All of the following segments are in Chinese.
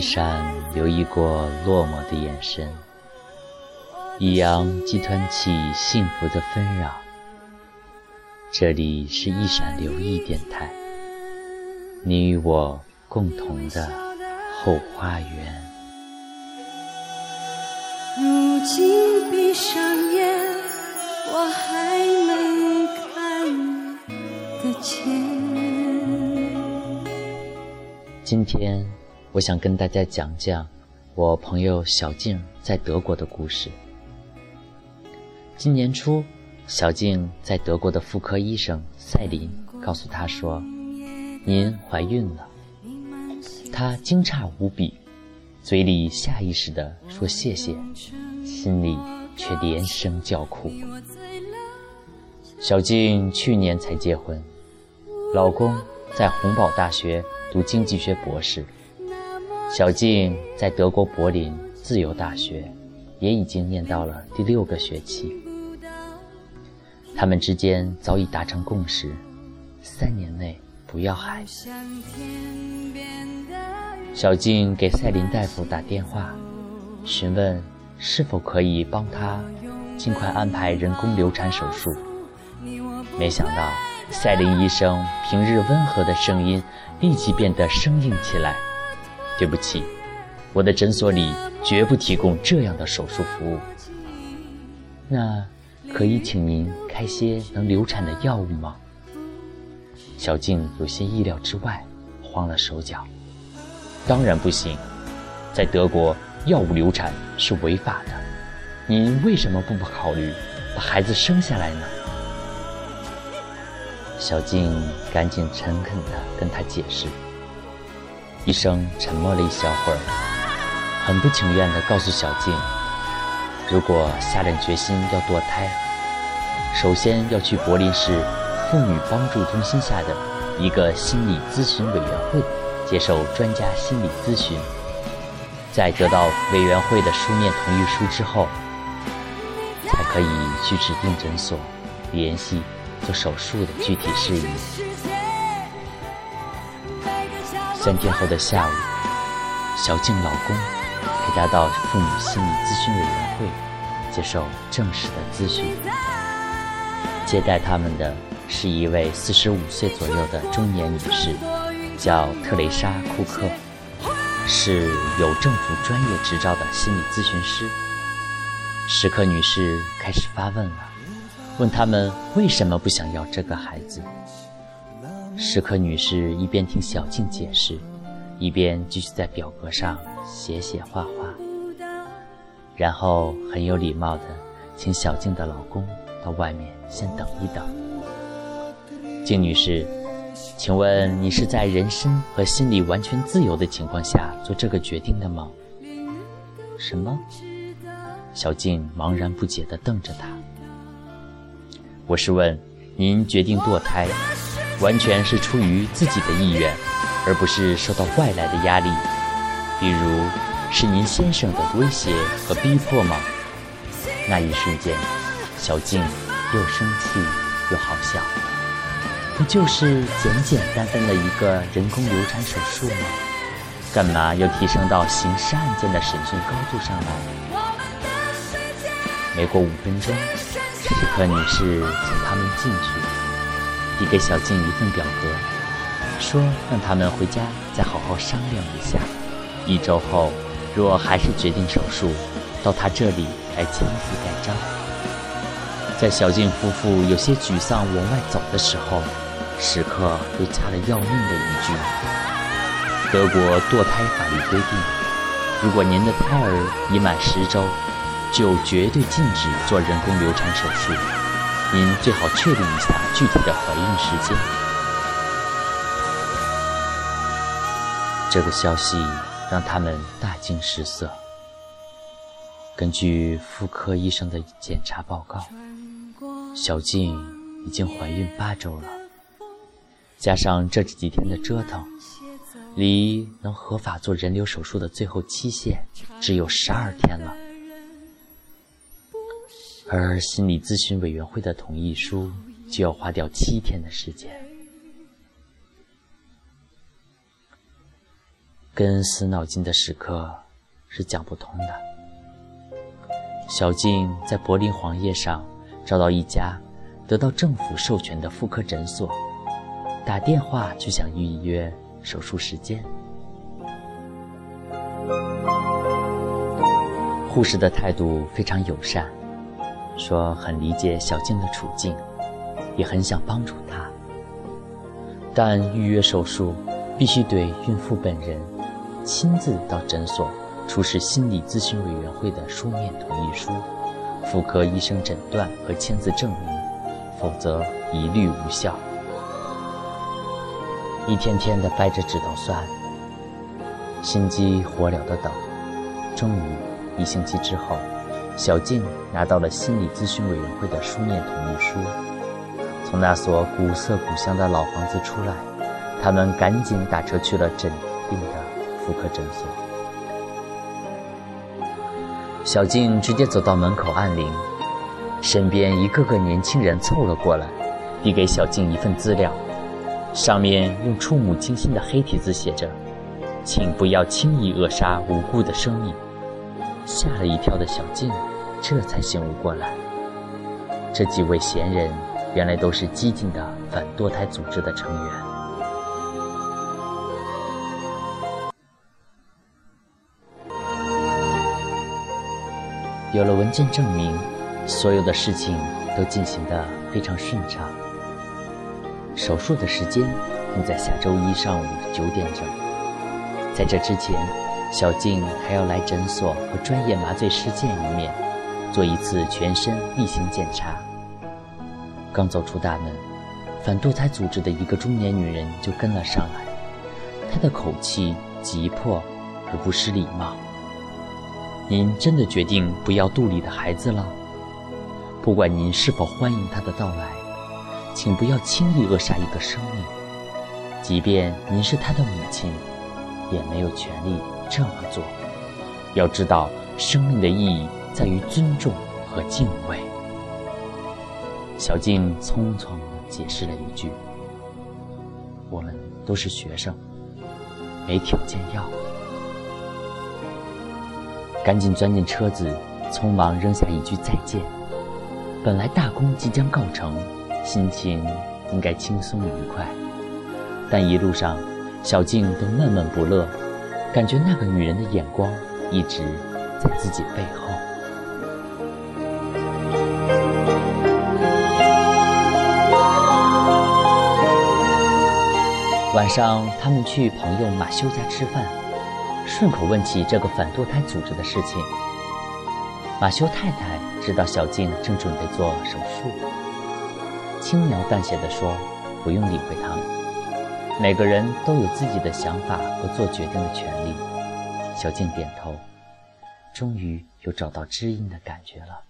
一闪留意过落寞的眼神，一扬即湍起幸福的纷扰。这里是一闪留意电台，你与我共同的后花园。如今闭上眼，我还能看得见。今天。我想跟大家讲讲我朋友小静在德国的故事。今年初，小静在德国的妇科医生赛琳告诉她说：“您怀孕了。”她惊诧无比，嘴里下意识地说谢谢，心里却连声叫苦。小静去年才结婚，老公在洪堡大学读经济学博士。小静在德国柏林自由大学，也已经念到了第六个学期。他们之间早已达成共识，三年内不要孩子。小静给赛琳大夫打电话，询问是否可以帮他尽快安排人工流产手术。没想到，赛琳医生平日温和的声音立即变得生硬起来。对不起，我的诊所里绝不提供这样的手术服务。那可以请您开些能流产的药物吗？小静有些意料之外，慌了手脚。当然不行，在德国药物流产是违法的。您为什么不考虑把孩子生下来呢？小静赶紧诚恳地跟他解释。医生沉默了一小会儿，很不情愿地告诉小静：“如果下定决心要堕胎，首先要去柏林市妇女帮助中心下的一个心理咨询委员会接受专家心理咨询，在得到委员会的书面同意书之后，才可以去指定诊所联系做手术的具体事宜。”三天后的下午，小静老公陪她到妇女心理咨询委员会接受正式的咨询。接待他们的是一位四十五岁左右的中年女士，叫特蕾莎·库克，是有政府专业执照的心理咨询师。史克女士开始发问了，问他们为什么不想要这个孩子。史克女士一边听小静解释，一边继续在表格上写写画画，然后很有礼貌地请小静的老公到外面先等一等。静女士，请问你是在人身和心理完全自由的情况下做这个决定的吗？什么？小静茫然不解地瞪着他。我是问，您决定堕胎？完全是出于自己的意愿，而不是受到外来的压力，比如是您先生的威胁和逼迫吗？那一瞬间，小静又生气又好笑。不就是简简单单的一个人工流产手术吗？干嘛要提升到刑事案件的审讯高度上来？没过五分钟，史克女士请他们进去。递给小静一份表格，说让他们回家再好好商量一下。一周后，若还是决定手术，到他这里来签字盖章。在小静夫妇有些沮丧往外走的时候，史克又加了要命的一句：“德国堕胎法律规定，如果您的胎儿已满十周，就绝对禁止做人工流产手术。”您最好确定一下具体的怀孕时间。这个消息让他们大惊失色。根据妇科医生的检查报告，小静已经怀孕八周了，加上这几天的折腾，离能合法做人流手术的最后期限只有十二天了。而心理咨询委员会的同意书就要花掉七天的时间。跟死脑筋的时刻是讲不通的。小静在柏林黄页上找到一家得到政府授权的妇科诊所，打电话就想预约手术时间。护士的态度非常友善，说很理解小静的处境，也很想帮助她。但预约手术必须对孕妇本人亲自到诊所出示心理咨询委员会的书面同意书、妇科医生诊断和签字证明，否则一律无效。一天天的掰着指头算，心急火燎的等，终于一星期之后，小静拿到了心理咨询委员会的书面同意书。从那所古色古香的老房子出来，他们赶紧打车去了镇定的妇科诊所。小静直接走到门口按铃，身边一个个年轻人凑了过来，递给小静一份资料，上面用触目惊心的黑体字写着：“请不要轻易扼杀无辜的生命。”吓了一跳的小静，这才醒悟过来，这几位闲人。原来都是激进的反堕胎组织的成员。有了文件证明，所有的事情都进行的非常顺畅。手术的时间定在下周一上午九点整。在这之前，小静还要来诊所和专业麻醉师见一面，做一次全身例行检查。刚走出大门，反堕胎组织的一个中年女人就跟了上来。她的口气急迫而不失礼貌：“您真的决定不要肚里的孩子了？不管您是否欢迎他的到来，请不要轻易扼杀一个生命。即便您是他的母亲，也没有权利这么做。要知道，生命的意义在于尊重和敬畏。”小静匆匆地解释了一句：“我们都是学生，没条件要。”赶紧钻进车子，匆忙扔下一句再见。本来大功即将告成，心情应该轻松愉快，但一路上，小静都闷闷不乐，感觉那个女人的眼光一直在自己背后。晚上，他们去朋友马修家吃饭，顺口问起这个反堕胎组织的事情。马修太太知道小静正准备做手术，轻描淡写的说：“不用理会他们，每个人都有自己的想法和做决定的权利。”小静点头，终于有找到知音的感觉了。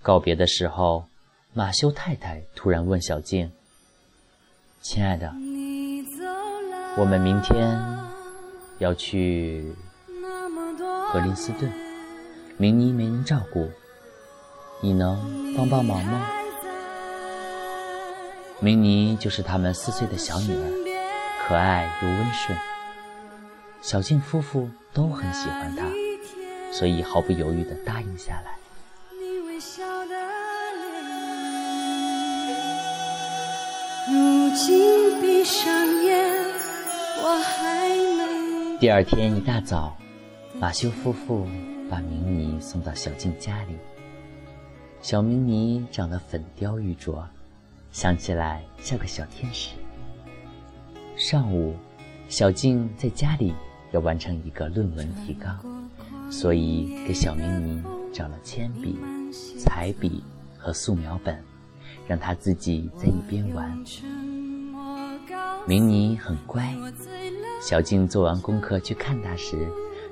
告别的时候，马修太太突然问小静。亲爱的，我们明天要去格林斯顿，明妮没人照顾，你能帮帮忙吗？明妮就是他们四岁的小女儿，可爱又温顺，小静夫妇都很喜欢她，所以毫不犹豫地答应下来。闭上眼，我还能。第二天一大早，马修夫妇把明妮送到小静家里。小明妮长得粉雕玉琢，想起来像个小天使。上午，小静在家里要完成一个论文提纲，所以给小明尼找了铅笔、彩笔和素描本，让他自己在一边玩。明妮很乖，小静做完功课去看他时，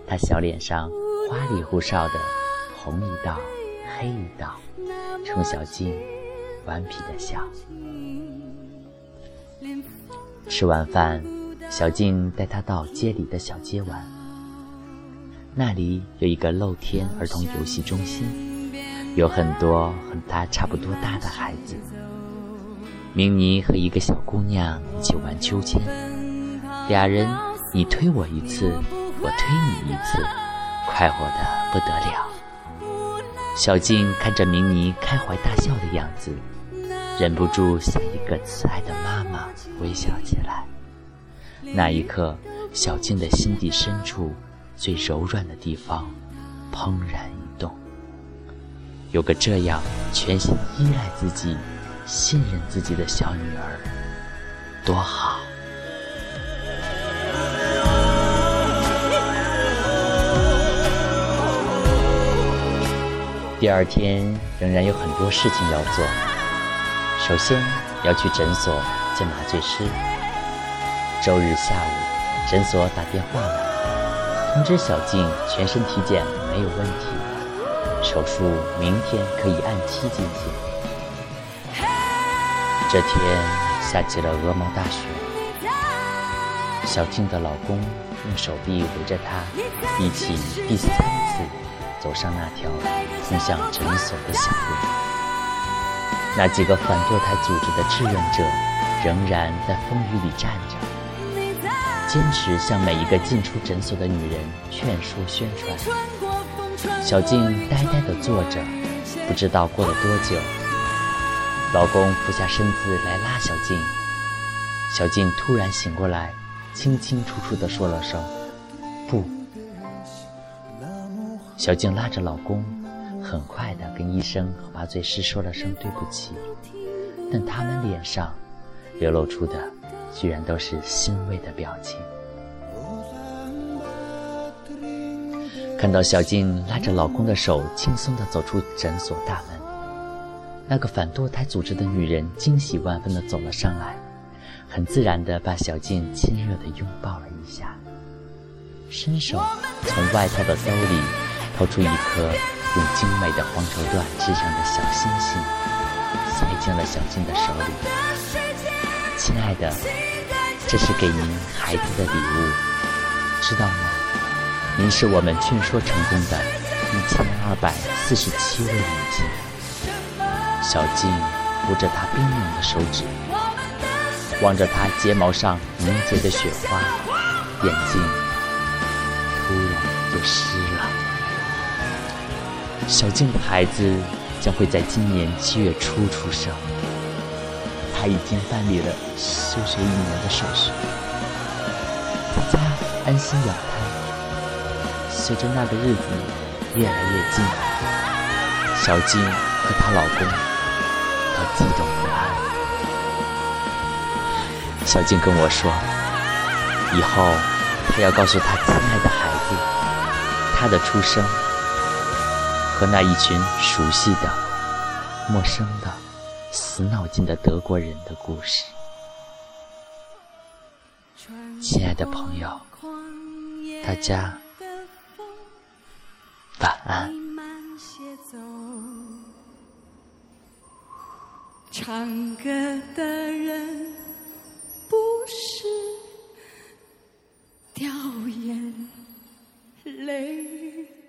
他小脸上花里胡哨的，红一道，黑一道，冲小静顽皮的笑。吃完饭，小静带他到街里的小街玩，那里有一个露天儿童游戏中心，有很多和他差不多大的孩子。明妮和一个小姑娘一起玩秋千，俩人你推我一次，我推你一次，快活的不得了。小静看着明妮开怀大笑的样子，忍不住向一个慈爱的妈妈微笑起来。那一刻，小静的心底深处最柔软的地方怦然一动。有个这样全心依赖自己、信任自己的小女儿，多好！第二天仍然有很多事情要做。首先要去诊所见麻醉师。周日下午，诊所打电话来，通知小静全身体检没有问题，手术明天可以按期进行。这天下起了鹅毛大雪，小静的老公用手臂围着她，一起第三次。走上那条通向诊所的小路，那几个反堕胎组织的志愿者仍然在风雨里站着，坚持向每一个进出诊所的女人劝说宣传。小静呆呆地坐着，不知道过了多久，老公俯下身子来拉小静，小静突然醒过来，清清楚楚地说了声“不”。小静拉着老公，很快地跟医生和麻醉师说了声对不起，但他们脸上流露出的居然都是欣慰的表情。看到小静拉着老公的手轻松地走出诊所大门，那个反堕胎组织的女人惊喜万分地走了上来，很自然地把小静亲热地拥抱了一下，伸手从外套的兜里。掏出一颗用精美的黄绸缎织成的小星星，塞进了小静的手里。亲爱的，这是给您孩子的礼物，知道吗？您是我们劝说成功的一千二百四十七位母亲。小静扶着她冰冷的手指，望着她睫毛上凝结的雪花，眼睛突然就湿了。小静的孩子将会在今年七月初出生，他已经办理了休学一年的手续，在家安心养胎。随着那个日子越来越近，小静和她老公都激动不安。小静跟我说，以后她要告诉她亲爱的孩子，她的出生。和那一群熟悉的、陌生的、死脑筋的德国人的故事。亲爱的朋友。大家。晚安。唱歌的人。不是。掉眼泪。